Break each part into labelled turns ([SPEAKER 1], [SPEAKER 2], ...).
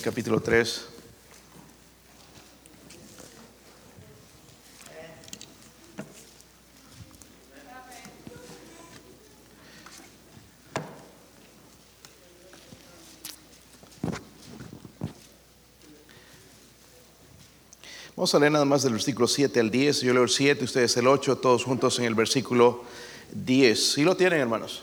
[SPEAKER 1] Filipenses capítulo 3. Vamos a leer nada más del versículo 7 al 10. Yo leo el 7, ustedes el 8, todos juntos en el versículo 10. ¿Sí lo tienen, hermanos?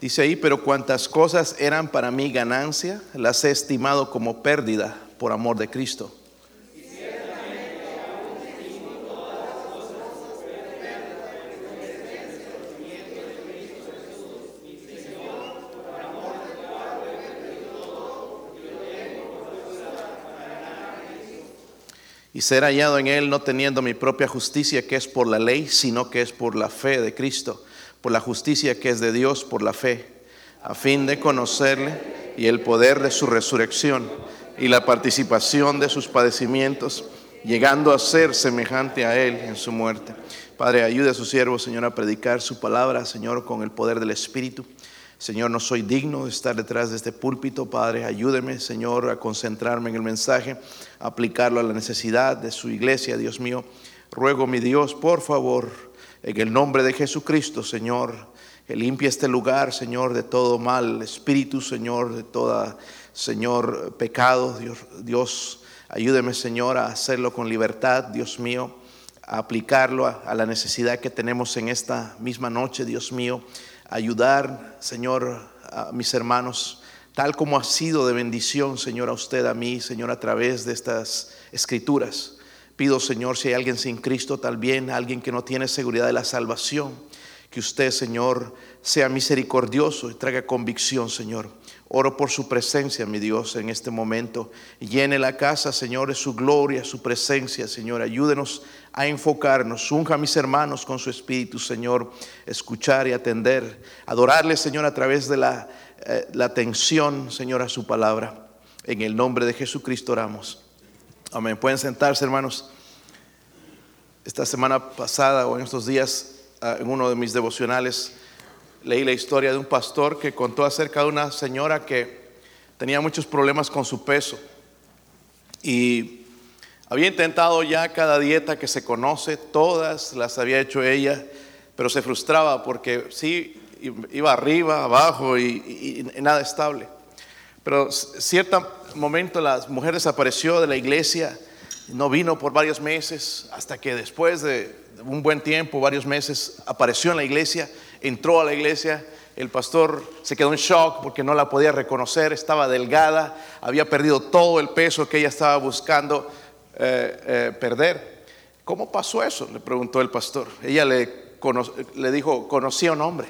[SPEAKER 1] Dice ahí, pero cuantas cosas eran para mí ganancia, las he estimado como pérdida por amor de Cristo. y ser hallado en él no teniendo mi propia justicia que es por la ley, sino que es por la fe de Cristo, por la justicia que es de Dios por la fe, a fin de conocerle y el poder de su resurrección y la participación de sus padecimientos, llegando a ser semejante a él en su muerte. Padre, ayude a su siervo, Señor, a predicar su palabra, Señor, con el poder del Espíritu. Señor, no soy digno de estar detrás de este púlpito, Padre. Ayúdeme, Señor, a concentrarme en el mensaje, a aplicarlo a la necesidad de su iglesia, Dios mío. Ruego, mi Dios, por favor, en el nombre de Jesucristo, Señor, que este lugar, Señor, de todo mal, espíritu, Señor, de toda, Señor, pecado. Dios, Dios ayúdeme, Señor, a hacerlo con libertad, Dios mío, a aplicarlo a, a la necesidad que tenemos en esta misma noche, Dios mío ayudar, Señor, a mis hermanos, tal como ha sido de bendición, Señor, a usted, a mí, Señor, a través de estas escrituras. Pido, Señor, si hay alguien sin Cristo, tal bien alguien que no tiene seguridad de la salvación, que usted, Señor, sea misericordioso y traiga convicción, Señor. Oro por su presencia, mi Dios, en este momento. Llene la casa, Señor, de su gloria, su presencia, Señor. Ayúdenos a enfocarnos. Unja a mis hermanos con su espíritu, Señor. Escuchar y atender. Adorarle, Señor, a través de la, eh, la atención, Señor, a su palabra. En el nombre de Jesucristo oramos. Amén. Pueden sentarse, hermanos. Esta semana pasada o en estos días, ah, en uno de mis devocionales, leí la historia de un pastor que contó acerca de una señora que tenía muchos problemas con su peso y había intentado ya cada dieta que se conoce, todas las había hecho ella, pero se frustraba porque sí iba arriba, abajo y, nada estable. Pero cierto momento la mujer desapareció de la iglesia, no vino por varios meses, hasta que después de un buen tiempo, varios meses, apareció en la iglesia entró a la iglesia, el pastor se quedó en shock porque no la podía reconocer, estaba delgada, había perdido todo el peso que ella estaba buscando eh, eh, perder. ¿Cómo pasó eso? Le preguntó el pastor. Ella le, le dijo, conocí a un hombre,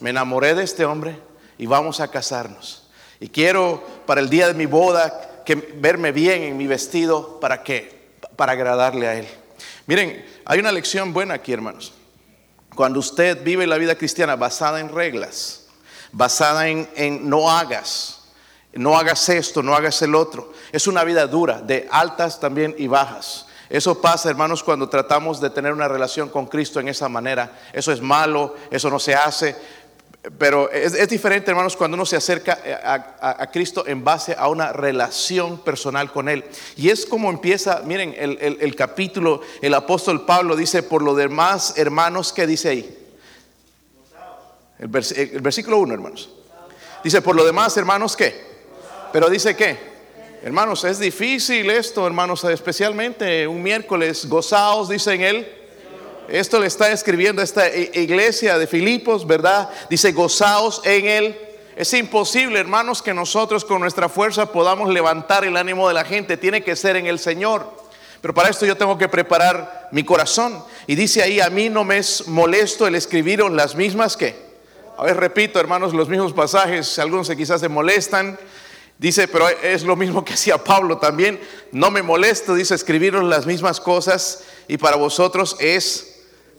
[SPEAKER 1] me enamoré de este hombre y vamos a casarnos. Y quiero para el día de mi boda verme bien en mi vestido para que para agradarle a él. Miren, hay una lección buena aquí, hermanos. Cuando usted vive la vida cristiana basada en reglas, basada en, no hagas, no hagas esto, no hagas el otro, es una vida dura, de altas también y bajas. Eso pasa, hermanos, cuando tratamos de tener una relación con Cristo en esa manera. Eso es malo, eso no se hace. Pero es, diferente, hermanos, cuando uno se acerca a, Cristo en base a una relación personal con Él. Y es como empieza, miren, el, capítulo, el apóstol Pablo dice, por lo demás, hermanos, ¿qué dice ahí? El, versículo 1, hermanos. Dice, por lo demás, hermanos, ¿qué? Pero dice, ¿qué? Hermanos, es difícil esto, hermanos, especialmente un miércoles, gozaos, dice en él esto le está escribiendo esta iglesia de Filipos, ¿verdad? Dice, gozaos en él. Es imposible, hermanos, que nosotros con nuestra fuerza podamos levantar el ánimo de la gente. Tiene que ser en el Señor. Pero para esto yo tengo que preparar mi corazón. Y dice ahí, a mí no me es molesto el escribir las mismas que. A ver, repito, hermanos, los mismos pasajes. Algunos quizás se molestan. Dice, pero es lo mismo que hacía Pablo también. No me molesto, dice, escribiros las mismas cosas. Y para vosotros es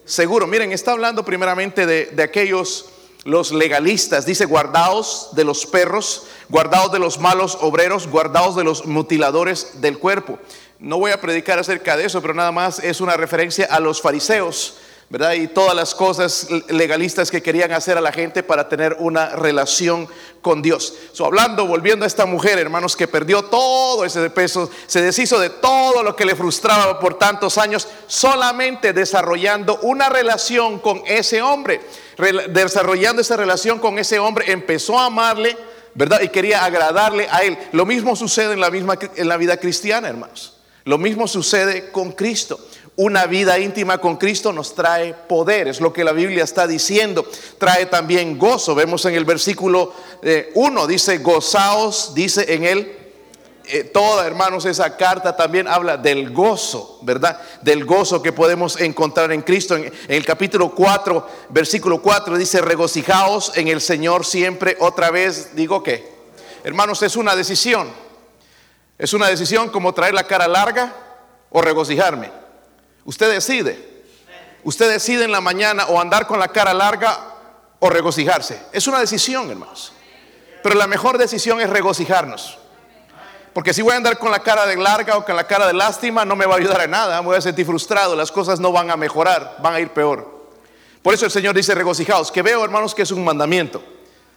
[SPEAKER 1] seguro. Miren, está hablando primeramente de, aquellos, los legalistas. Dice, guardaos de los perros, guardaos de los malos obreros, guardaos de los mutiladores del cuerpo. No voy a predicar acerca de eso, pero nada más es una referencia a los fariseos. ¿Verdad? Y todas las cosas legalistas que querían hacer a la gente para tener una relación con Dios. So, hablando, volviendo a esta mujer, hermanos, que perdió todo ese peso, se deshizo de todo lo que le frustraba por tantos años, solamente desarrollando una relación con ese hombre. Desarrollando esa relación con ese hombre, empezó a amarle, ¿verdad? Y quería agradarle a él. Lo mismo sucede en la, misma, en la vida cristiana, hermanos. Lo mismo sucede con Cristo. Una vida íntima con Cristo nos trae poder, es lo que la Biblia está diciendo. Trae también gozo. Vemos en el versículo 1, eh, dice, gozaos, dice en él. Eh, toda, hermanos, esa carta también habla del gozo, ¿verdad? Del gozo que podemos encontrar en Cristo. En, en el capítulo 4, versículo 4, dice, regocijaos en el Señor siempre. Otra vez, digo que, hermanos, es una decisión. Es una decisión como traer la cara larga o regocijarme. Usted decide. Usted decide en la mañana o andar con la cara larga o regocijarse. Es una decisión, hermanos. Pero la mejor decisión es regocijarnos. Porque si voy a andar con la cara de larga o con la cara de lástima, no me va a ayudar a nada. Me voy a sentir frustrado. Las cosas no van a mejorar, van a ir peor. Por eso el Señor dice regocijaos, que veo, hermanos, que es un mandamiento.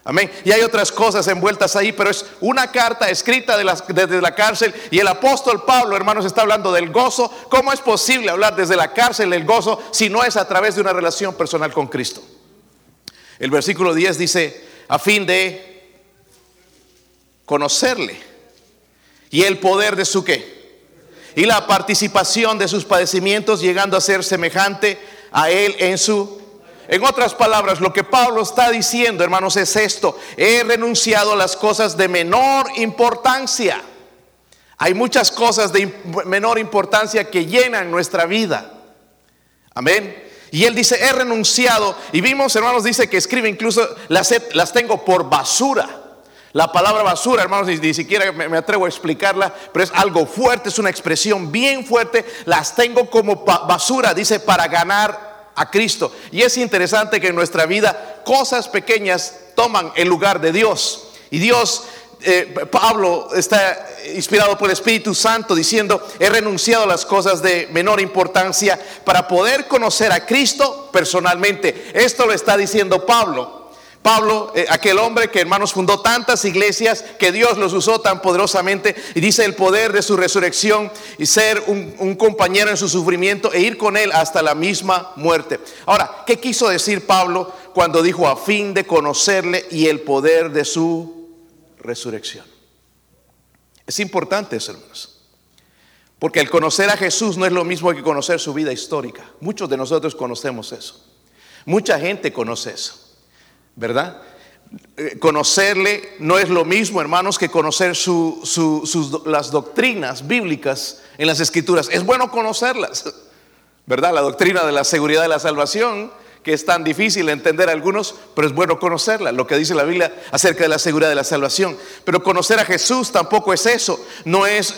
[SPEAKER 1] Amén. Y hay otras cosas envueltas ahí, pero es una carta escrita desde la cárcel y el apóstol Pablo, hermanos, está hablando del gozo. ¿Cómo es posible hablar desde la cárcel del gozo si no es a través de una relación personal con Cristo? El versículo 10 dice, a fin de conocerle y el poder de su qué. Y la participación de sus padecimientos llegando a ser semejante a él en su en otras palabras, lo que Pablo está diciendo, hermanos, es esto. He renunciado a las cosas de menor importancia. Hay muchas cosas de menor importancia que llenan nuestra vida. Amén. Y él dice, he renunciado. Y vimos, hermanos, dice que escribe incluso, las, tengo por basura. La palabra basura, hermanos, ni, siquiera me, atrevo a explicarla, pero es algo fuerte, es una expresión bien fuerte. Las tengo como basura, dice, para ganar a Cristo. Y es interesante que en nuestra vida cosas pequeñas toman el lugar de Dios. Y Dios, eh, Pablo está inspirado por el Espíritu Santo diciendo, he renunciado a las cosas de menor importancia para poder conocer a Cristo personalmente. Esto lo está diciendo Pablo. Pablo, eh, aquel hombre que hermanos fundó tantas iglesias, que Dios los usó tan poderosamente, y dice el poder de su resurrección y ser un, un, compañero en su sufrimiento e ir con él hasta la misma muerte. Ahora, ¿qué quiso decir Pablo cuando dijo a fin de conocerle y el poder de su resurrección? Es importante eso, hermanos. Porque el conocer a Jesús no es lo mismo que conocer su vida histórica. Muchos de nosotros conocemos eso. Mucha gente conoce eso. ¿Verdad? Eh, conocerle no es lo mismo, hermanos, que conocer las doctrinas bíblicas en las escrituras. Es bueno conocerlas, ¿verdad? La doctrina de la seguridad de la salvación, que es tan difícil entender a algunos, pero es bueno conocerla, lo que dice la Biblia acerca de la seguridad de la salvación. Pero conocer a Jesús tampoco es eso, no es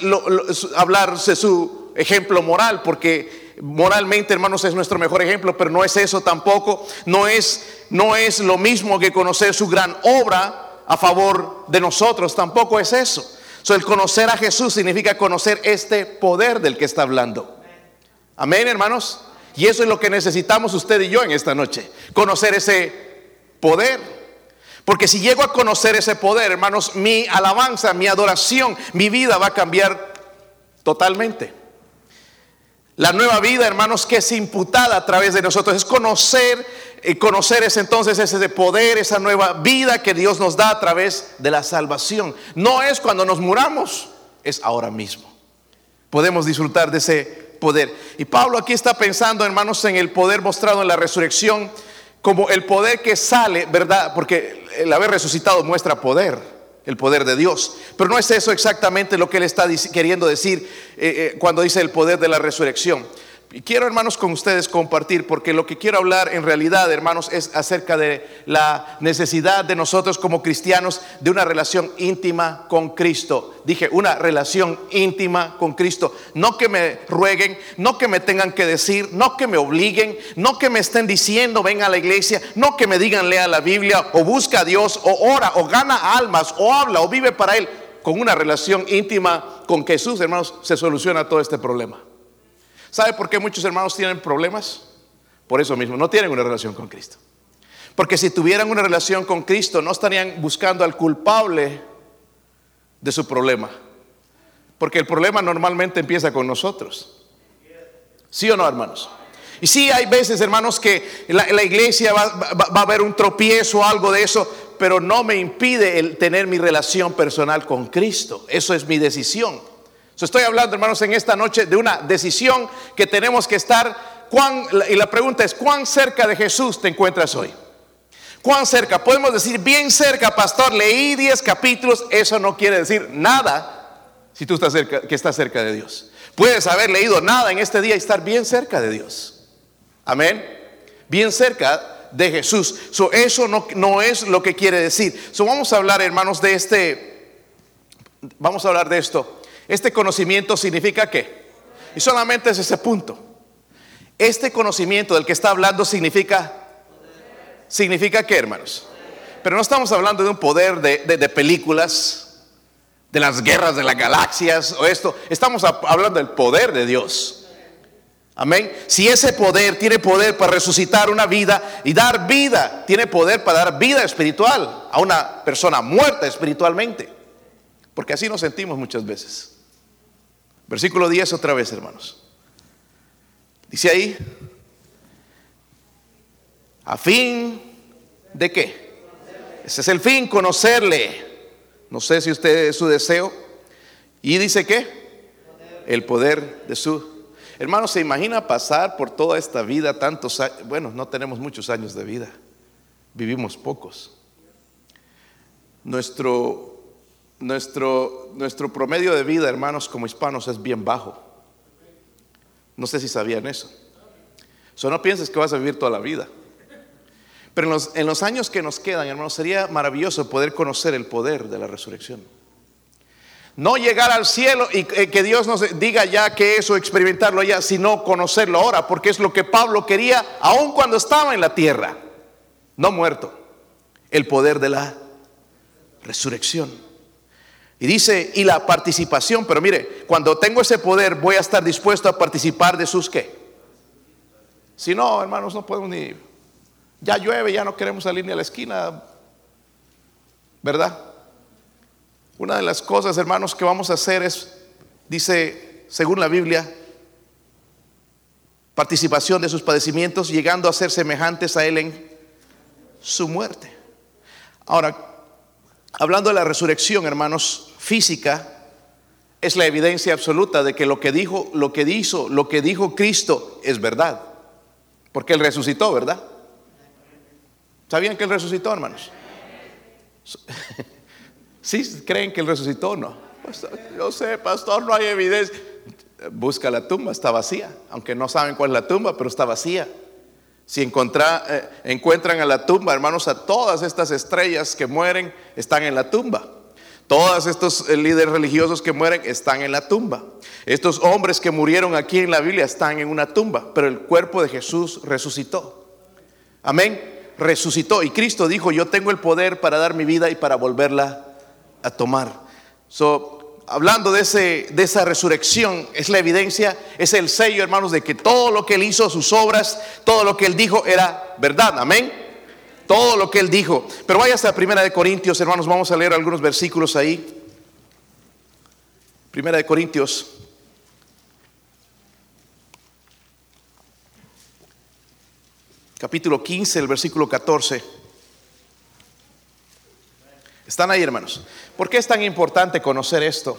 [SPEAKER 1] hablarse su ejemplo moral, porque moralmente, hermanos, es nuestro mejor ejemplo, pero no es eso tampoco. No es, no es lo mismo que conocer su gran obra a favor de nosotros, tampoco es eso. So, el conocer a Jesús significa conocer este poder del que está hablando. Amén, hermanos. Y eso es lo que necesitamos usted y yo en esta noche. Conocer ese poder. Porque si llego a conocer ese poder, hermanos, mi alabanza, mi adoración, mi vida va a cambiar totalmente. La nueva vida, hermanos, que es imputada a través de nosotros, es conocer, eh, conocer es entonces ese poder, esa nueva vida que Dios nos da a través de la salvación. No es cuando nos muramos, es ahora mismo. Podemos disfrutar de ese poder. Y Pablo aquí está pensando, hermanos, en el poder mostrado en la resurrección, como el poder que sale, ¿verdad? Porque el haber resucitado muestra poder el poder de Dios. Pero no es eso exactamente lo que él está queriendo decir eh, eh, cuando dice el poder de la resurrección. Y quiero, hermanos, con ustedes compartir, porque lo que quiero hablar en realidad, hermanos, es acerca de la necesidad de nosotros como cristianos de una relación íntima con Cristo. Dije, una relación íntima con Cristo. No que me rueguen, no que me tengan que decir, no que me obliguen, no que me estén diciendo, ven a la iglesia, no que me digan, lea la Biblia, o busca a Dios, o ora, o gana almas, o habla, o vive para Él. Con una relación íntima con Jesús, hermanos, se soluciona todo este problema. ¿Sabe por qué muchos hermanos tienen problemas? Por eso mismo, no tienen una relación con Cristo. Porque si tuvieran una relación con Cristo, no estarían buscando al culpable de su problema. Porque el problema normalmente empieza con nosotros. ¿Sí o no, hermanos? Y sí hay veces, hermanos, que la, la iglesia va, va, a haber un tropiezo o algo de eso, pero no me impide el tener mi relación personal con Cristo. Eso es mi decisión. Estoy hablando, hermanos, en esta noche de una decisión que tenemos que estar. ¿cuán, y la pregunta es, ¿cuán cerca de Jesús te encuentras hoy? ¿Cuán cerca? Podemos decir bien cerca, pastor, leí 10 capítulos, eso no quiere decir nada si tú estás cerca, que estás cerca de Dios. Puedes haber leído nada en este día y estar bien cerca de Dios. Amén. Bien cerca de Jesús. eso no, es lo que quiere decir. Vamos a hablar, hermanos, de este. Vamos a hablar de esto. Este conocimiento significa qué? Y solamente es ese punto. Este conocimiento del que está hablando significa. ¿Significa qué, hermanos? Pero no estamos hablando de un poder de, de películas de las guerras de las galaxias o esto. Estamos hablando del poder de Dios. Amén. Si ese poder tiene poder para resucitar una vida y dar vida, tiene poder para dar vida espiritual a una persona muerta espiritualmente. Porque así nos sentimos muchas veces. Versículo 10 otra vez, hermanos. Dice ahí, a fin de qué? Ese es el fin, conocerle no sé si usted es su deseo. Y dice que el poder de su... Hermano, ¿se imagina pasar por toda esta vida tantos años? Bueno, no tenemos muchos años de vida, vivimos pocos. Nuestro, nuestro, nuestro promedio de vida, hermanos, como hispanos es bien bajo. No sé si sabían eso. So, no pienses que vas a vivir toda la vida. Pero en los, años que nos quedan, hermanos, sería maravilloso poder conocer el poder de la resurrección. No llegar al cielo y que Dios nos diga ya que eso, experimentarlo ya, sino conocerlo ahora, porque es lo que Pablo quería aun cuando estaba en la tierra, no muerto. El poder de la resurrección. Y dice, y la participación, pero mire, cuando tengo ese poder voy a estar dispuesto a participar de sus qué. Si no, hermanos, no podemos ni ya llueve, ya no queremos salir ni a la esquina, ¿verdad? Una de las cosas, hermanos, que vamos a hacer es, dice, según la Biblia, participación de sus padecimientos, llegando a ser semejantes a Él en su muerte. Ahora, hablando de la resurrección, hermanos, física, es la evidencia absoluta de que lo que dijo, lo que hizo, lo que dijo Cristo es verdad. Porque Él resucitó, ¿verdad? ¿Sabían que Él resucitó, hermanos? ¿Sí creen que Él resucitó o no? yo sé, pastor, no hay evidencia. Busca la tumba, está vacía. Aunque no saben cuál es la tumba, pero está vacía. Si eh, encuentran a la tumba, hermanos, a todas estas estrellas que mueren están en la tumba. Todos estos eh, líderes religiosos que mueren están en la tumba. Estos hombres que murieron aquí en la Biblia están en una tumba, pero el cuerpo de Jesús resucitó. Amén resucitó y Cristo dijo, yo tengo el poder para dar mi vida y para volverla a tomar. So, hablando de, ese, de esa resurrección, es la evidencia, es el sello, hermanos, de que todo lo que él hizo, sus obras, todo lo que él dijo era verdad. Amén. Todo lo que él dijo. Pero vaya hasta Primera de Corintios, hermanos, vamos a leer algunos versículos ahí. Primera de Corintios capítulo 15, el versículo 14. ¿Están ahí, hermanos? ¿Por qué es tan importante conocer esto?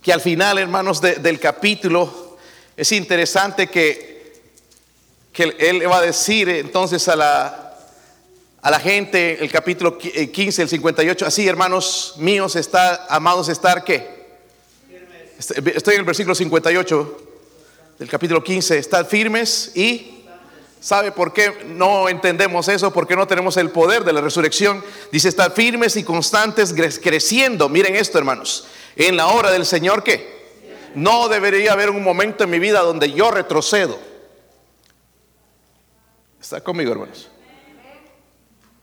[SPEAKER 1] Que al final, hermanos, del capítulo es interesante que, que él va a decir entonces a la, a la gente, el capítulo 15, el 58, así, hermanos míos, está, amados, estar qué? Estoy en el versículo 58 del capítulo 15, estar firmes y ¿Sabe por qué no entendemos eso? Porque no tenemos el poder de la resurrección. Dice estar firmes y constantes creciendo. Miren esto, hermanos. En la hora del Señor, ¿qué? No debería haber un momento en mi vida donde yo retrocedo. ¿Está conmigo, hermanos?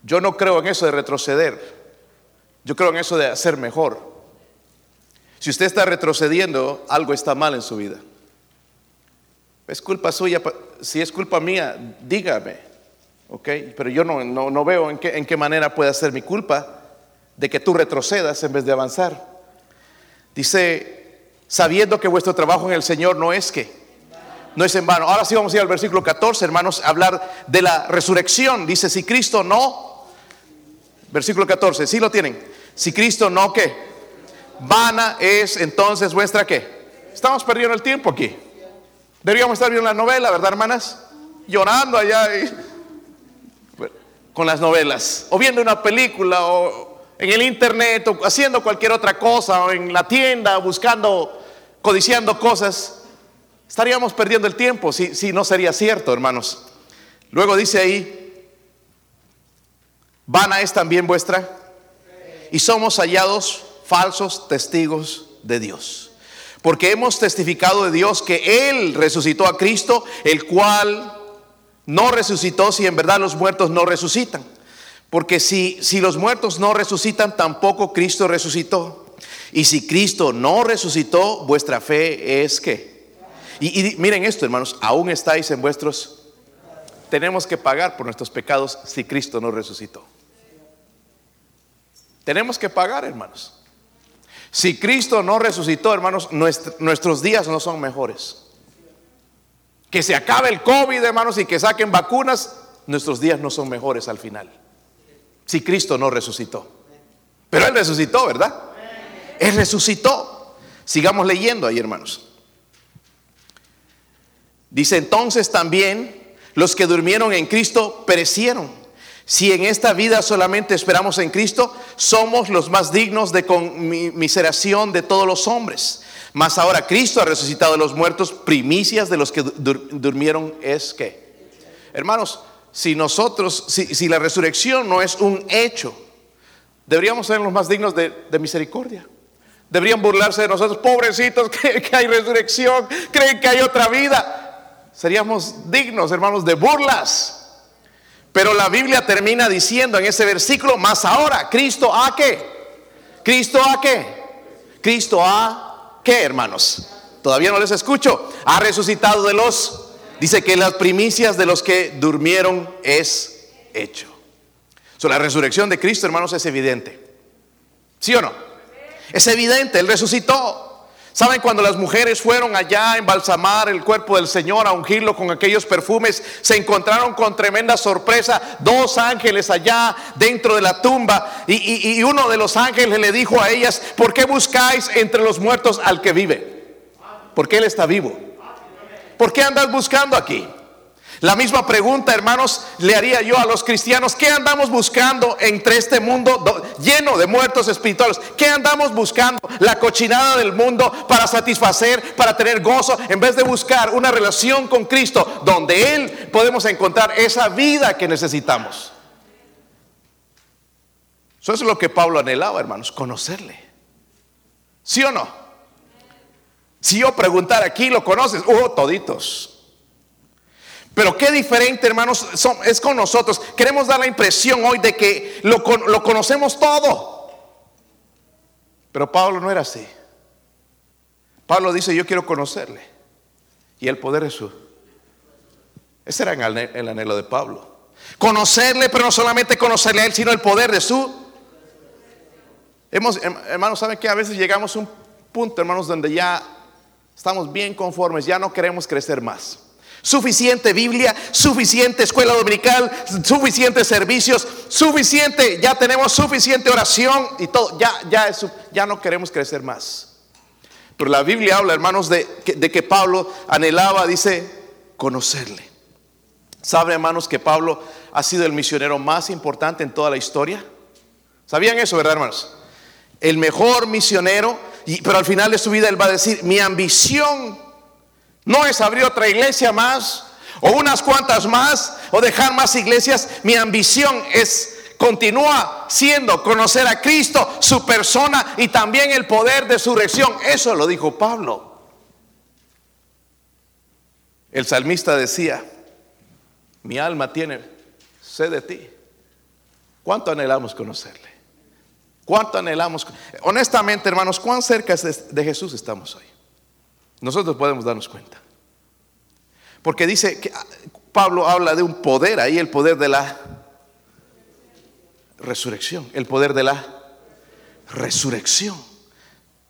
[SPEAKER 1] Yo no creo en eso de retroceder. Yo creo en eso de hacer mejor. Si usted está retrocediendo, algo está mal en su vida. Es culpa suya, si es culpa mía, dígame. ¿Ok? Pero yo no, no, veo en qué, manera puede ser mi culpa de que tú retrocedas en vez de avanzar. Dice, sabiendo que vuestro trabajo en el Señor no es que, no es en vano. Ahora sí vamos a ir al versículo 14, hermanos, a hablar de la resurrección. Dice, si Cristo no, versículo 14, si lo tienen, si Cristo no, ¿qué? Vana es entonces vuestra qué? Estamos perdiendo el tiempo aquí. Deberíamos estar viendo la novela, ¿verdad, hermanas? Llorando allá con las novelas, o viendo una película, o en el internet, o haciendo cualquier otra cosa, o en la tienda, buscando, codiciando cosas. Estaríamos perdiendo el tiempo si, si no sería cierto, hermanos. Luego dice ahí, vana es también vuestra, y somos hallados falsos testigos de Dios porque hemos testificado de Dios que Él resucitó a Cristo, el cual no resucitó si en verdad los muertos no resucitan. Porque si, si los muertos no resucitan, tampoco Cristo resucitó. Y si Cristo no resucitó, vuestra fe es que. Y, y miren esto, hermanos, aún estáis en vuestros... Tenemos que pagar por nuestros pecados si Cristo no resucitó. Tenemos que pagar, hermanos. Si Cristo no resucitó, hermanos, nuestros días no son mejores. Que se acabe el COVID, hermanos, y que saquen vacunas, nuestros días no son mejores al final. Si Cristo no resucitó. Pero Él resucitó, ¿verdad? Él resucitó. Sigamos leyendo ahí, hermanos. Dice entonces también, los que durmieron en Cristo perecieron. Si en esta vida solamente esperamos en Cristo, somos los más dignos de conmiseración de todos los hombres. Mas ahora Cristo ha resucitado de los muertos, primicias de los que durmieron es que. Hermanos, si nosotros, si, la resurrección no es un hecho, deberíamos ser los más dignos de, misericordia. Deberían burlarse de nosotros, pobrecitos, creen que hay resurrección, creen que hay otra vida. Seríamos dignos, hermanos, de burlas. Pero la Biblia termina diciendo en ese versículo, más ahora, Cristo a qué? Cristo a qué? Cristo a qué, hermanos? Todavía no les escucho. Ha resucitado de los, dice que las primicias de los que durmieron es hecho. So, la resurrección de Cristo, hermanos, es evidente. ¿Sí o no? Es evidente, Él resucitó. ¿Saben cuando las mujeres fueron allá a embalsamar el cuerpo del Señor, a ungirlo con aquellos perfumes? Se encontraron con tremenda sorpresa dos ángeles allá dentro de la tumba y, uno de los ángeles le dijo a ellas, ¿por qué buscáis entre los muertos al que vive? Porque Él está vivo. ¿Por qué andas buscando aquí? La misma pregunta, hermanos, le haría yo a los cristianos. ¿Qué andamos buscando entre este mundo lleno de muertos espirituales? ¿Qué andamos buscando? La cochinada del mundo para satisfacer, para tener gozo, en vez de buscar una relación con Cristo donde Él podemos encontrar esa vida que necesitamos. Eso es lo que Pablo anhelaba, hermanos, conocerle. ¿Sí o no? Si yo preguntar aquí, ¿lo conoces? Oh, toditos. Pero qué diferente, hermanos, es con nosotros. Queremos dar la impresión hoy de que lo, conocemos todo. Pero Pablo no era así. Pablo dice, yo quiero conocerle. Y el poder es su. Ese era el anhelo de Pablo. Conocerle, pero no solamente conocerle a él, sino el poder de su. Hemos, hermanos, ¿saben que a veces llegamos a un punto, hermanos, donde ya estamos bien conformes, ya no queremos crecer más? Suficiente Biblia, suficiente escuela dominical, suficientes servicios, suficiente, ya tenemos suficiente oración y todo, ya, ya, ya no queremos crecer más. Pero la Biblia habla, hermanos, de, de que Pablo anhelaba, dice, conocerle. ¿Sabe, hermanos, que Pablo ha sido el misionero más importante en toda la historia? ¿Sabían eso, verdad, hermanos? El mejor misionero, pero al final de su vida él va a decir, mi ambición no es abrir otra iglesia más o unas cuantas más o dejar más iglesias. Mi ambición es continúa siendo conocer a Cristo, su persona y también el poder de su reacción. Eso lo dijo Pablo. El salmista decía, mi alma tiene sed de ti. ¿Cuánto anhelamos conocerle? ¿Cuánto anhelamos? Honestamente, hermanos, ¿cuán cerca de Jesús estamos hoy? Nosotros podemos darnos cuenta. Porque dice que ah, Pablo habla de un poder ahí, el poder de la resurrección, el poder de la resurrección.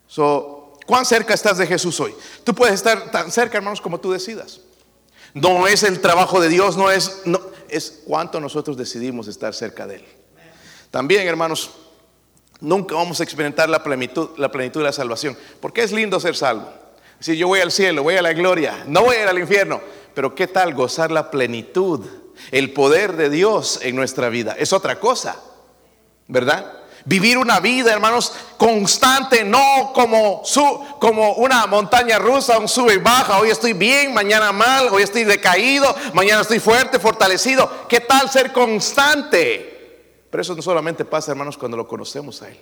[SPEAKER 1] So, ¿Cuán cerca estás de Jesús hoy? Tú puedes estar tan cerca, hermanos, como tú decidas. No es el trabajo de Dios, no es, no, es cuánto nosotros decidimos estar cerca de Él. También, hermanos, nunca vamos a experimentar la plenitud, la plenitud de la salvación. Porque es lindo ser salvo. Si yo voy al cielo, voy a la gloria, no voy a ir al infierno. Pero ¿qué tal gozar la plenitud, el poder de Dios en nuestra vida? Es otra cosa, ¿verdad? Vivir una vida, hermanos, constante, no como, su, como una montaña rusa, un sube y baja. Hoy estoy bien, mañana mal, hoy estoy decaído, mañana estoy fuerte, fortalecido. ¿Qué tal ser constante? Pero eso no solamente pasa, hermanos, cuando lo conocemos a Él.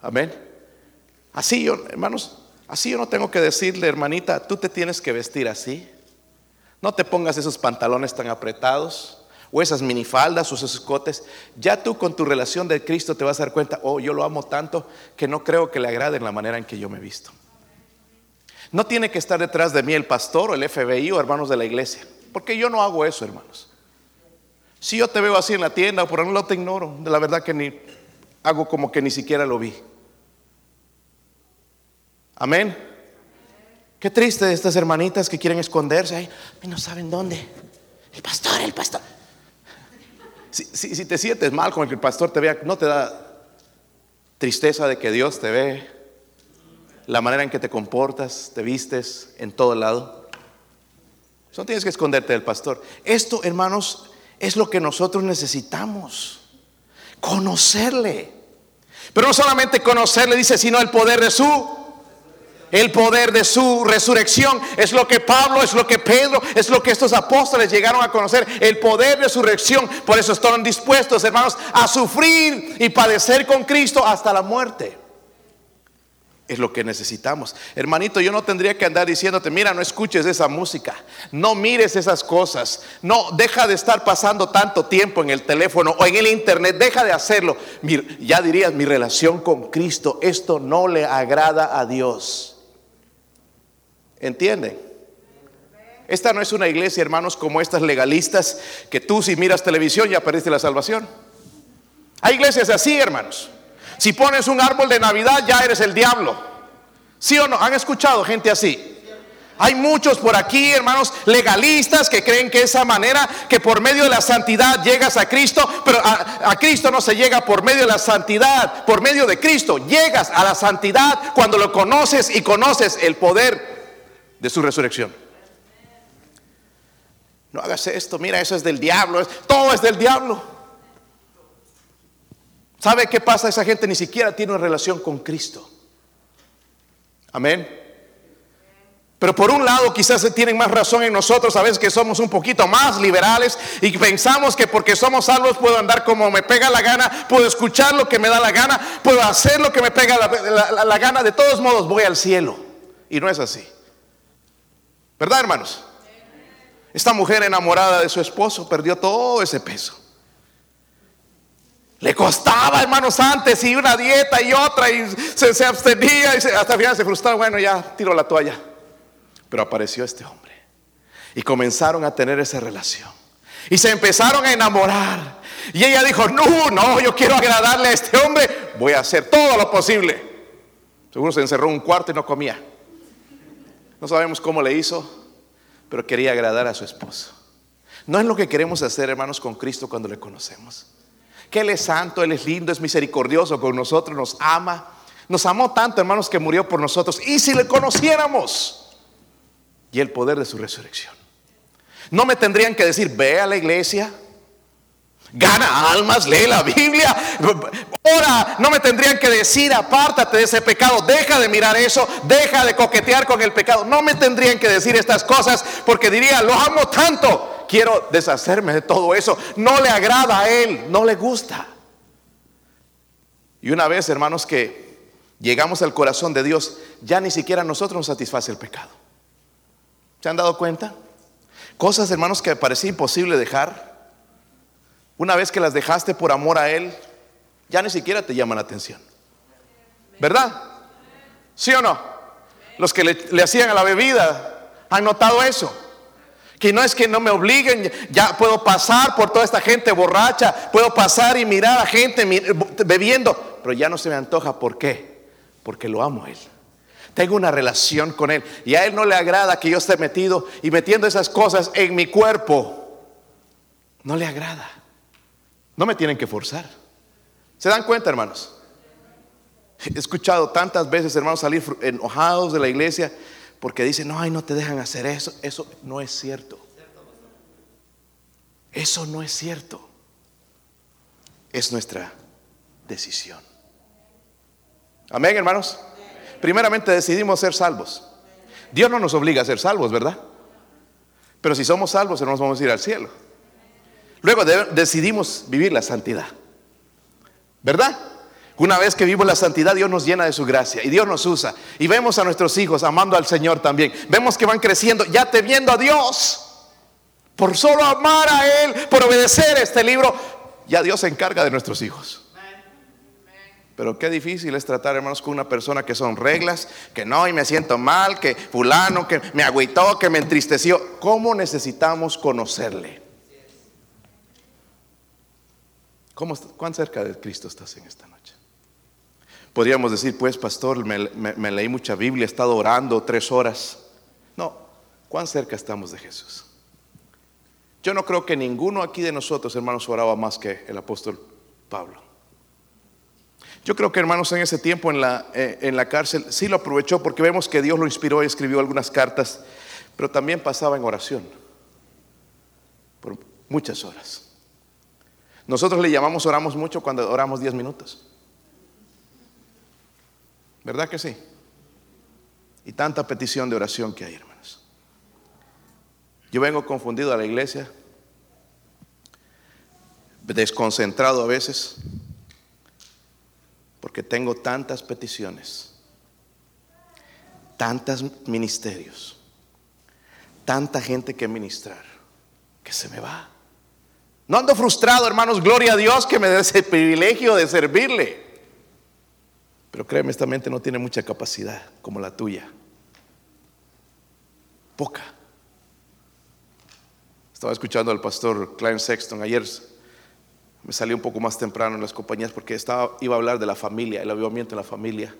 [SPEAKER 1] Amén. Así hermanos, así yo no tengo que decirle, hermanita, tú te tienes que vestir así. No te pongas esos pantalones tan apretados o esas minifaldas o esos escotes, ya tú con tu relación de Cristo te vas a dar cuenta, oh, yo lo amo tanto que no creo que le agrade en la manera en que yo me he visto. No tiene que estar detrás de mí el pastor o el FBI o hermanos de la iglesia, porque yo no hago eso, hermanos. Si yo te veo así en la tienda o por un lado te ignoro, de la verdad que ni hago como que ni siquiera lo vi. Amén. Qué triste estas hermanitas que quieren esconderse y no saben dónde. El pastor, el pastor. Si, te sientes mal con el que el pastor te vea, ¿no te da tristeza de que Dios te ve? La manera en que te comportas, te vistes en todo lado. No tienes que esconderte del pastor. Esto, hermanos, es lo que nosotros necesitamos. Conocerle. Pero no solamente conocerle, dice, sino el poder de su el poder de su resurrección. Es lo que Pablo, es lo que Pedro, es lo que estos apóstoles llegaron a conocer. El poder de su resurrección. Por eso están dispuestos, hermanos, a sufrir y padecer con Cristo hasta la muerte. Es lo que necesitamos. Hermanito, yo no tendría que andar diciéndote, mira, no escuches esa música, no mires esas cosas, no, deja de estar pasando tanto tiempo en el teléfono o en el internet, deja de hacerlo. Ya dirías, mi relación con Cristo, esto no le agrada a Dios. ¿Entienden? Esta no es una iglesia, hermanos, como estas legalistas que tú si miras televisión ya perdiste la salvación. Hay iglesias así, hermanos. Si pones un árbol de Navidad ya eres el diablo. ¿Sí o no? ¿Han escuchado gente así? Hay muchos por aquí, hermanos, legalistas que creen que esa manera, que por medio de la santidad llegas a Cristo, pero a, a, Cristo no se llega por medio de la santidad, por medio de Cristo. Llegas a la santidad cuando lo conoces y conoces el poder de su resurrección. No hagas esto, mira, eso es del diablo, todo es del diablo. ¿Sabe qué pasa? Esa gente ni siquiera tiene una relación con Cristo. Amén. Pero por un lado quizás tienen más razón en nosotros, a veces que somos un poquito más liberales y pensamos que porque somos salvos puedo andar como me pega la gana, puedo escuchar lo que me da la gana, puedo hacer lo que me pega la, la gana, de todos modos voy al cielo. Y no es así. ¿Verdad, hermanos? Esta mujer enamorada de su esposo perdió todo ese peso. Le costaba, hermanos, antes y una dieta y otra y se, abstenía y hasta el final se frustraba. Bueno, ya tiro la toalla. Pero apareció este hombre y comenzaron a tener esa relación. Y se empezaron a enamorar. Y ella dijo, no, no, yo quiero agradarle a este hombre. Voy a hacer todo lo posible. Seguro se encerró en un cuarto y no comía. No sabemos cómo le hizo, pero quería agradar a su esposo. No es lo que queremos hacer, hermanos, con Cristo cuando le conocemos. Que Él es santo, Él es lindo, es misericordioso con nosotros, nos ama. Nos amó tanto, hermanos, que murió por nosotros. Y si le conociéramos, y el poder de su resurrección. No me tendrían que decir, ve a la iglesia, Gana almas, lee la Biblia, ora. No me tendrían que decir, apártate de ese pecado, deja de mirar eso, deja de coquetear con el pecado. No me tendrían que decir estas cosas porque diría, lo amo tanto, quiero deshacerme de todo eso. No le agrada a él, no le gusta. Y una vez, hermanos, que llegamos al corazón de Dios, ya ni siquiera a nosotros nos satisface el pecado. ¿Se han dado cuenta? Cosas, hermanos, que parecía imposible dejar una vez que las dejaste por amor a Él, ya ni siquiera te llaman la atención. ¿Verdad? ¿Sí o no? Los que le, hacían a la bebida han notado eso. Que no es que no me obliguen, ya puedo pasar por toda esta gente borracha, puedo pasar y mirar a gente bebiendo, pero ya no se me antoja. ¿Por qué? Porque lo amo a Él. Tengo una relación con Él y a Él no le agrada que yo esté metido y metiendo esas cosas en mi cuerpo. No le agrada. No me tienen que forzar. ¿Se dan cuenta, hermanos? He escuchado tantas veces, hermanos, salir enojados de la iglesia porque dicen, no, ay, no te dejan hacer eso. Eso no es cierto. Eso no es cierto. Es nuestra decisión. Amén, hermanos. Primeramente decidimos ser salvos. Dios no nos obliga a ser salvos, ¿verdad? Pero si somos salvos, nos vamos a ir al cielo. Luego decidimos vivir la santidad. ¿Verdad? Una vez que vivimos la santidad, Dios nos llena de su gracia y Dios nos usa. Y vemos a nuestros hijos amando al Señor también. Vemos que van creciendo, ya temiendo a Dios. Por solo amar a Él, por obedecer este libro, ya Dios se encarga de nuestros hijos. Pero qué difícil es tratar, hermanos, con una persona que son reglas, que no, y me siento mal, que fulano, que me agüitó, que me entristeció. ¿Cómo necesitamos conocerle? ¿Cómo, ¿Cuán cerca de Cristo estás en esta noche? Podríamos decir, pues, pastor, me, leí mucha Biblia, he estado orando tres horas. No, ¿cuán cerca estamos de Jesús? Yo no creo que ninguno aquí de nosotros, hermanos, oraba más que el apóstol Pablo. Yo creo que, hermanos, en ese tiempo en la, eh, en la cárcel sí lo aprovechó porque vemos que Dios lo inspiró y escribió algunas cartas, pero también pasaba en oración por muchas horas. Nosotros le llamamos oramos mucho cuando oramos 10 minutos. ¿Verdad que sí? Y tanta petición de oración que hay, hermanos. Yo vengo confundido a la iglesia, desconcentrado a veces, porque tengo tantas peticiones, tantos ministerios, tanta gente que ministrar, que se me va. No ando frustrado, hermanos, gloria a Dios que me dé ese privilegio de servirle. Pero créeme, esta mente no tiene mucha capacidad como la tuya. Poca. Estaba escuchando al pastor Klein Sexton ayer. Me salí un poco más temprano en las compañías porque estaba, iba a hablar de la familia, el avivamiento en la familia.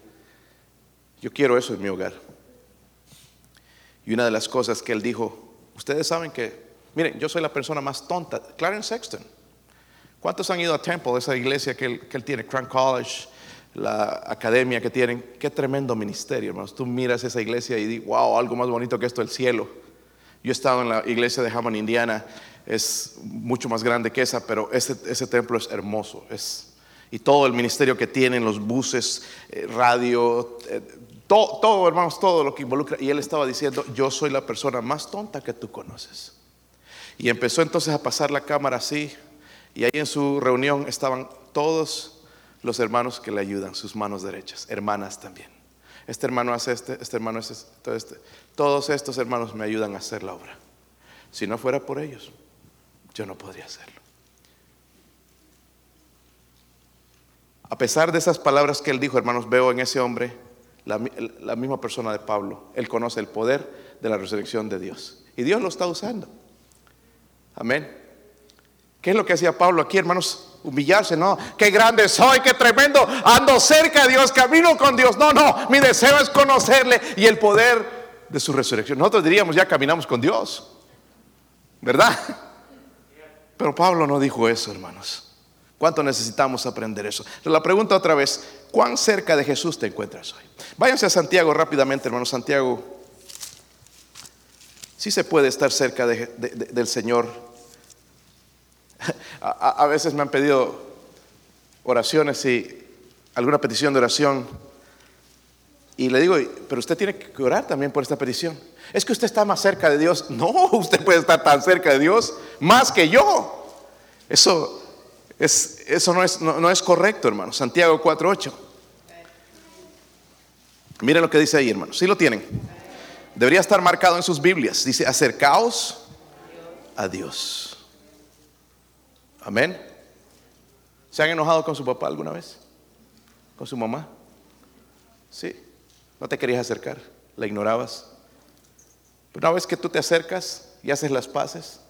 [SPEAKER 1] Yo quiero eso en mi hogar. Y una de las cosas que él dijo, ustedes saben que, miren, yo soy la persona más tonta, Clarence Sexton. ¿Cuántos han ido a Temple, esa iglesia que él, tiene, Crank College? la academia que tienen. Qué tremendo ministerio, hermanos. Tú miras esa iglesia y dices, wow, algo más bonito que esto, el cielo. Yo he estado en la iglesia de Hammond, Indiana. Es mucho más grande que esa, pero ese, ese templo es hermoso. Es, y todo el ministerio que tienen, los buses, eh, radio, eh, todo, todo, hermanos, todo lo que involucra. Y él estaba diciendo, yo soy la persona más tonta que tú conoces. Y empezó entonces a pasar la cámara así. Y ahí en su reunión estaban todos los hermanos que le ayudan, sus manos derechas, hermanas también. Este hermano hace este, este hermano hace este, este. Todos estos hermanos me ayudan a hacer la obra. Si no fuera por ellos, yo no podría hacerlo. A pesar de esas palabras que él dijo, hermanos, veo en ese hombre la misma persona de Pablo. Él conoce el poder de la resurrección de Dios. Y Dios lo está usando. Amén. ¿Qué es lo que hacía Pablo aquí, hermanos? humillarse, no, qué grande soy, qué tremendo, ando cerca de Dios, camino con Dios. No, no, mi deseo es conocerle y el poder de su resurrección. Nosotros diríamos, ya caminamos con Dios, ¿verdad? Pero Pablo no dijo eso, hermanos. ¿Cuánto necesitamos aprender eso? La pregunta otra vez, ¿cuán cerca de Jesús te encuentras hoy? Váyanse a Santiago rápidamente, hermanos. Santiago, sí se puede estar cerca del Señor a, veces me han pedido oraciones y alguna petición de oración. Y le digo, pero usted tiene que orar también por esta petición. Es que usted está más cerca de Dios. No, usted puede estar tan cerca de Dios más que yo. Eso, es, eso no, es, no, es correcto, hermano. Santiago 4.8. Miren lo que dice ahí, hermano. Si lo tienen. Debería estar marcado en sus Biblias. Dice, acercaos a Dios. Amén. ¿Se han enojado con su papá alguna vez? ¿Con su mamá? Sí. No te querías acercar, la ignorabas. Pero una vez que tú te acercas, y haces las paces,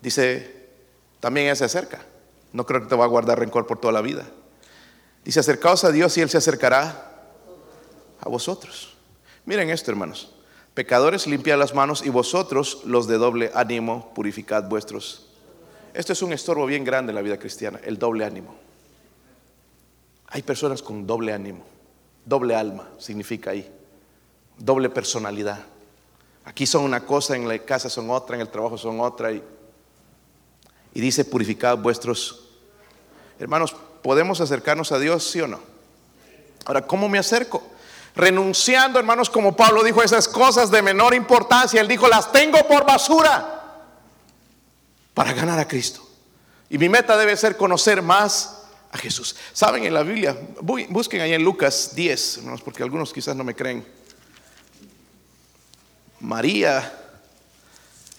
[SPEAKER 1] dice, también ella se acerca. No creo que te va a guardar rencor por toda la vida. Dice, acercaos a Dios y Él se acercará a vosotros. Miren esto, hermanos. Pecadores, limpiad las manos y vosotros, los de doble ánimo, purificad vuestros. Esto es un estorbo bien grande en la vida cristiana, el doble ánimo. Hay personas con doble ánimo, doble alma, significa ahí, doble personalidad. Aquí son una cosa, en la casa son otra, en el trabajo son otra. Y, y dice, purificad vuestros. Hermanos, ¿podemos acercarnos a Dios, sí o no? Ahora, ¿cómo me acerco? Renunciando, hermanos, como Pablo dijo, esas cosas de menor importancia. Él dijo, las tengo por basura para ganar a Cristo. Y mi meta debe ser conocer más a Jesús. Saben, en la Biblia, busquen ahí en Lucas 10, hermanos, porque algunos quizás no me creen. María,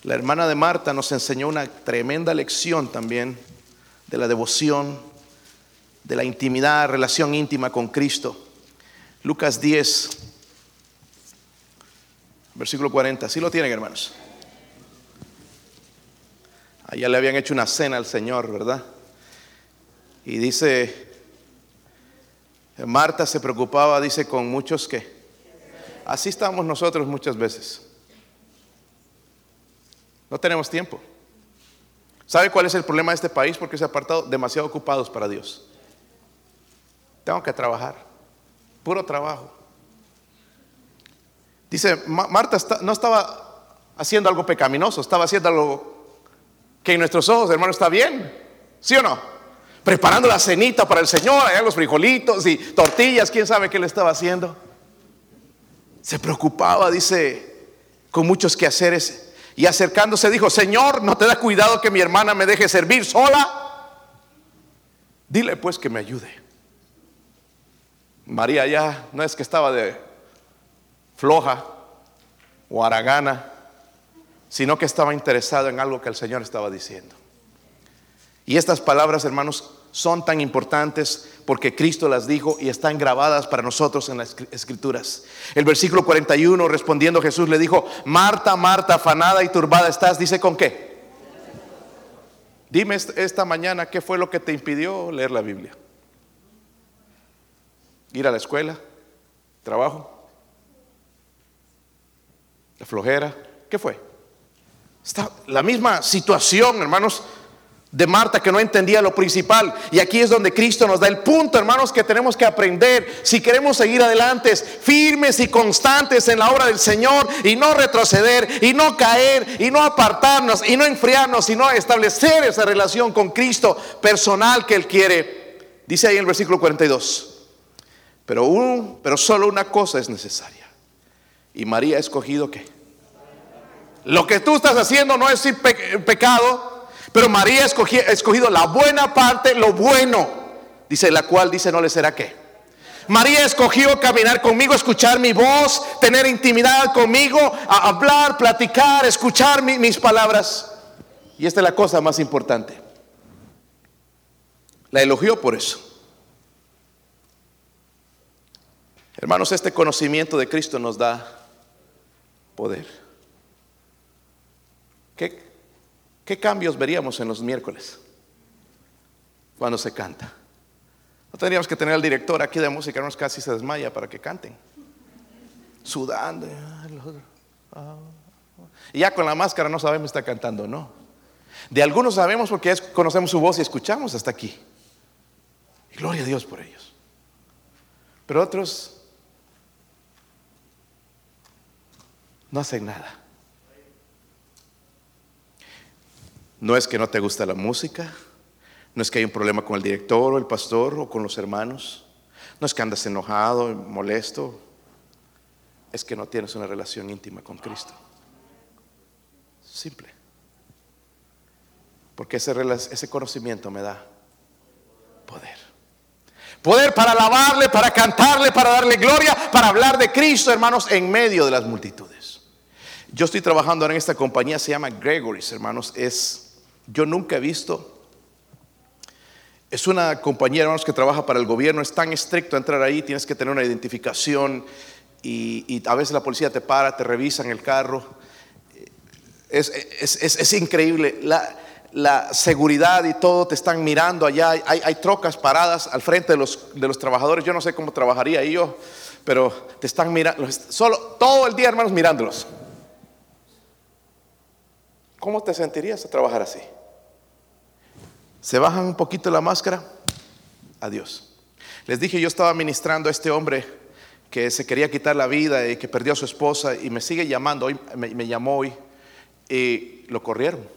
[SPEAKER 1] la hermana de Marta, nos enseñó una tremenda lección también de la devoción, de la intimidad, relación íntima con Cristo. Lucas 10, versículo 40. ¿Sí lo tienen, hermanos? Allá le habían hecho una cena al Señor, ¿verdad? Y dice, Marta se preocupaba, dice, con muchos que. Así estamos nosotros muchas veces. No tenemos tiempo. ¿Sabe cuál es el problema de este país? Porque se ha apartado demasiado ocupados para Dios. Tengo que trabajar. Puro trabajo. Dice, Marta no estaba haciendo algo pecaminoso, estaba haciendo algo que en nuestros ojos, hermano, está bien. ¿Sí o no? Preparando la cenita para el Señor, allá los frijolitos y tortillas, quién sabe qué le estaba haciendo. Se preocupaba, dice, con muchos quehaceres. Y acercándose dijo, Señor, ¿no te da cuidado que mi hermana me deje servir sola? Dile pues que me ayude. María ya no es que estaba de floja o aragana, sino que estaba interesada en algo que el Señor estaba diciendo. Y estas palabras, hermanos, son tan importantes porque Cristo las dijo y están grabadas para nosotros en las escrituras. El versículo 41, respondiendo Jesús, le dijo, Marta, Marta, afanada y turbada estás, dice con qué. Dime esta mañana qué fue lo que te impidió leer la Biblia ir a la escuela, trabajo, la flojera, ¿qué fue? Está la misma situación, hermanos, de Marta que no entendía lo principal. Y aquí es donde Cristo nos da el punto, hermanos, que tenemos que aprender si queremos seguir adelante, firmes y constantes en la obra del Señor y no retroceder y no caer y no apartarnos y no enfriarnos, sino establecer esa relación con Cristo personal que Él quiere. Dice ahí en el versículo 42. Pero, un, pero solo una cosa es necesaria. Y María ha escogido qué. Lo que tú estás haciendo no es pecado, pero María ha escogido, la buena parte, lo bueno. Dice, la cual dice no le será qué. María escogió caminar conmigo, escuchar mi voz, tener intimidad conmigo, hablar, platicar, escuchar mis palabras. Y esta es la cosa más importante. La elogió por eso. Hermanos, este conocimiento de Cristo nos da poder. ¿Qué, ¿Qué, cambios veríamos en los miércoles cuando se canta? No tendríamos que tener al director aquí de música, hermanos, casi se desmaya para que canten. Sudando. Y ya con la máscara no sabemos si está cantando o no. De algunos sabemos porque conocemos su voz y escuchamos hasta aquí. Y gloria a Dios por ellos. Pero otros no hacen nada. No es que no te gusta la música, no es que hay un problema con el director o el pastor o con los hermanos, no es que andas enojado, molesto, es que no tienes una relación íntima con Cristo. Simple. Porque ese, ese conocimiento me da poder. Poder para alabarle, para cantarle, para darle gloria, para hablar de Cristo, hermanos, en medio de las multitudes. Yo estoy trabajando ahora en esta compañía, se llama Gregory's, hermanos. Es, yo nunca he visto. Es una compañía, hermanos, que trabaja para el gobierno. Es tan estricto entrar ahí, tienes que tener una identificación y, a veces la policía te para, te revisan el carro. Es, es- es- es increíble. La, la seguridad y todo te están mirando allá. Hay, hay trocas paradas al frente de los, de los trabajadores. Yo no sé cómo trabajaría ahí yo, pero te están mirando. Solo todo el día, hermanos, mirándolos. ¿Cómo te sentirías a trabajar así? Se bajan un poquito la máscara. Adiós. Les dije, yo estaba ministrando a este hombre que se quería quitar la vida y que perdió a su esposa y me sigue llamando. Hoy me, llamó hoy y lo corrieron.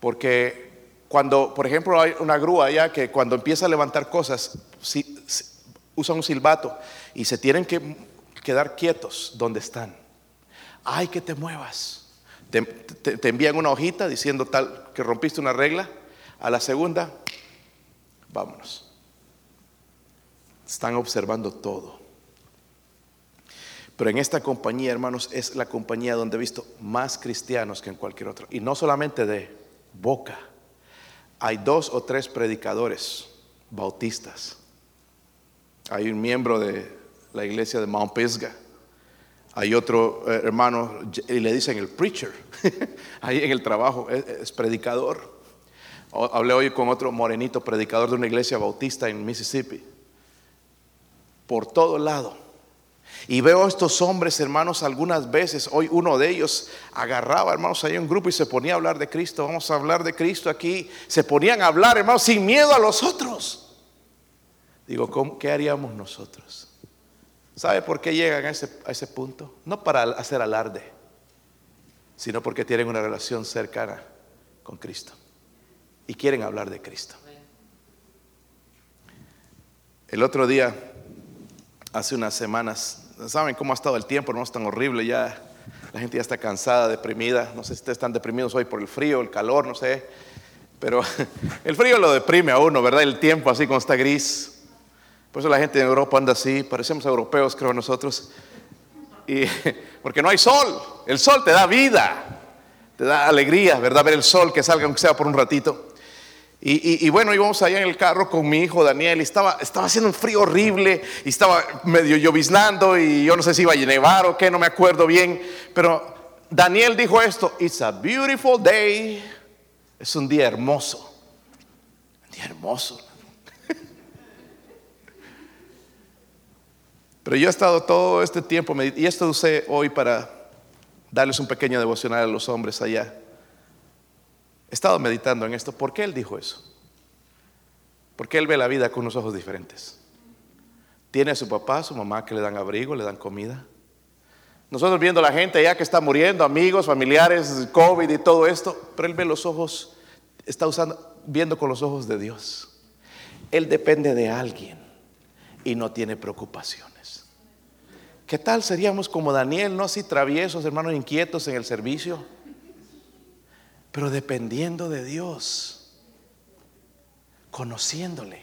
[SPEAKER 1] Porque cuando, por ejemplo, hay una grúa allá que cuando empieza a levantar cosas, usa un silbato y se tienen que quedar quietos donde están. Ay, que te muevas. Te, envían una hojita diciendo tal que rompiste una regla. A la segunda, vámonos. Están observando todo. Pero en esta compañía, hermanos, es la compañía donde he visto más cristianos que en cualquier otro. Y no solamente de boca. Hay dos o tres predicadores bautistas. Hay un miembro de la iglesia de Mount Pisgah. Hay otro eh, hermano, y le dicen el preacher, ahí en el trabajo, es, predicador. Hablé hoy con otro morenito predicador de una iglesia bautista en Mississippi. Por todo lado. Y veo a estos hombres, hermanos, algunas veces, hoy uno de ellos agarraba, hermanos, ahí un grupo y se ponía a hablar de Cristo. Vamos a hablar de Cristo aquí. Se ponían a hablar, hermanos, sin miedo a los otros. Digo, ¿cómo- ¿qué haríamos nosotros? ¿Sabe por qué llegan a ese, a ese punto? No para hacer alarde, sino porque tienen una relación cercana con Cristo y quieren hablar de Cristo. El otro día, hace unas semanas, ¿saben cómo ha estado el tiempo? No es tan horrible ya. La gente ya está cansada, deprimida. No sé si ustedes están deprimidos hoy por el frío, el calor, no sé. Pero el frío lo deprime a uno, ¿verdad? El tiempo así como está gris. Por eso la gente en Europa anda así, parecemos europeos, creo nosotros. Y, porque no hay sol. El sol te da vida, te da alegría, ¿verdad? Ver el sol que salga, aunque sea por un ratito. Y, bueno, íbamos allá en el carro con mi hijo Daniel y estaba, estaba haciendo un frío horrible y estaba medio lloviznando y yo no sé si iba a nevar o qué, no me acuerdo bien. Pero Daniel dijo esto, it's a beautiful day. Es un día hermoso. Un día hermoso. Pero yo he estado todo este tiempo, y esto usé hoy para darles un pequeño devocional a los hombres allá. He estado meditando en esto. ¿Por qué él dijo eso? Porque él ve la vida con unos ojos diferentes. Tiene a su papá, a su mamá que le dan abrigo, le dan comida. Nosotros viendo a la gente allá que está muriendo, amigos, familiares, COVID y todo esto, pero él ve los ojos, está usando, viendo con los ojos de Dios. Él depende de alguien y no tiene preocupaciones. ¿Qué tal seríamos como Daniel, no así traviesos, hermanos inquietos en el servicio? Pero dependiendo de Dios, conociéndole,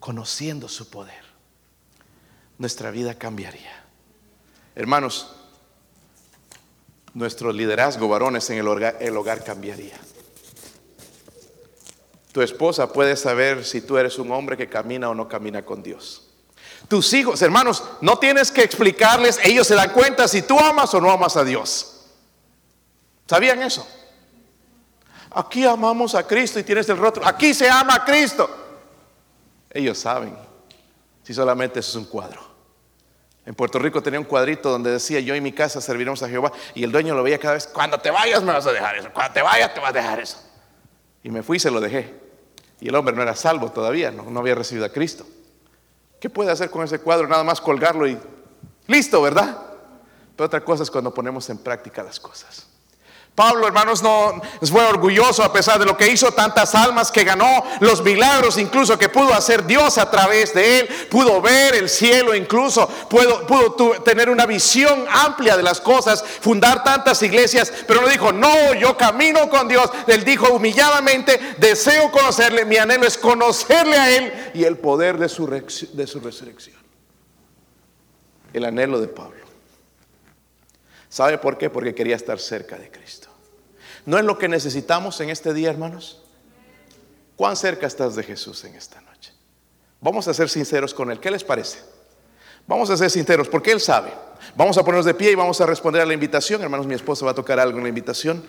[SPEAKER 1] conociendo su poder, nuestra vida cambiaría. Hermanos, nuestro liderazgo, varones, en el hogar, el hogar cambiaría. Tu esposa puede saber si tú eres un hombre que camina o no camina con Dios. Tus hijos, hermanos, no tienes que explicarles, ellos se dan cuenta si tú amas o no amas a Dios. ¿Sabían eso? Aquí amamos a Cristo y tienes el rostro. Aquí se ama a Cristo. Ellos saben si solamente eso es un cuadro. En Puerto Rico tenía un cuadrito donde decía yo y mi casa serviremos a Jehová y el dueño lo veía cada vez, cuando te vayas me vas a dejar eso, cuando te vayas te vas a dejar eso. Y me fui y se lo dejé. Y el hombre no era salvo todavía, no, no había recibido a Cristo. ¿Qué puede hacer con ese cuadro? Nada más colgarlo y listo, ¿verdad? Pero otra cosa es cuando ponemos en práctica las cosas. Pablo, hermanos, no fue orgulloso a pesar de lo que hizo, tantas almas que ganó, los milagros incluso que pudo hacer Dios a través de él, pudo ver el cielo incluso, pudo, pudo tener una visión amplia de las cosas, fundar tantas iglesias, pero no dijo, no, yo camino con Dios. Él dijo humilladamente, deseo conocerle, mi anhelo es conocerle a él y el poder de su, de su resurrección. El anhelo de Pablo. ¿Sabe por qué? Porque quería estar cerca de Cristo. ¿No es lo que necesitamos en este día, hermanos? ¿Cuán cerca estás de Jesús en esta noche? Vamos a ser sinceros con Él. ¿Qué les parece? Vamos a ser sinceros, porque Él sabe. Vamos a ponernos de pie y vamos a responder a la invitación. Hermanos, mi esposa va a tocar algo en la invitación.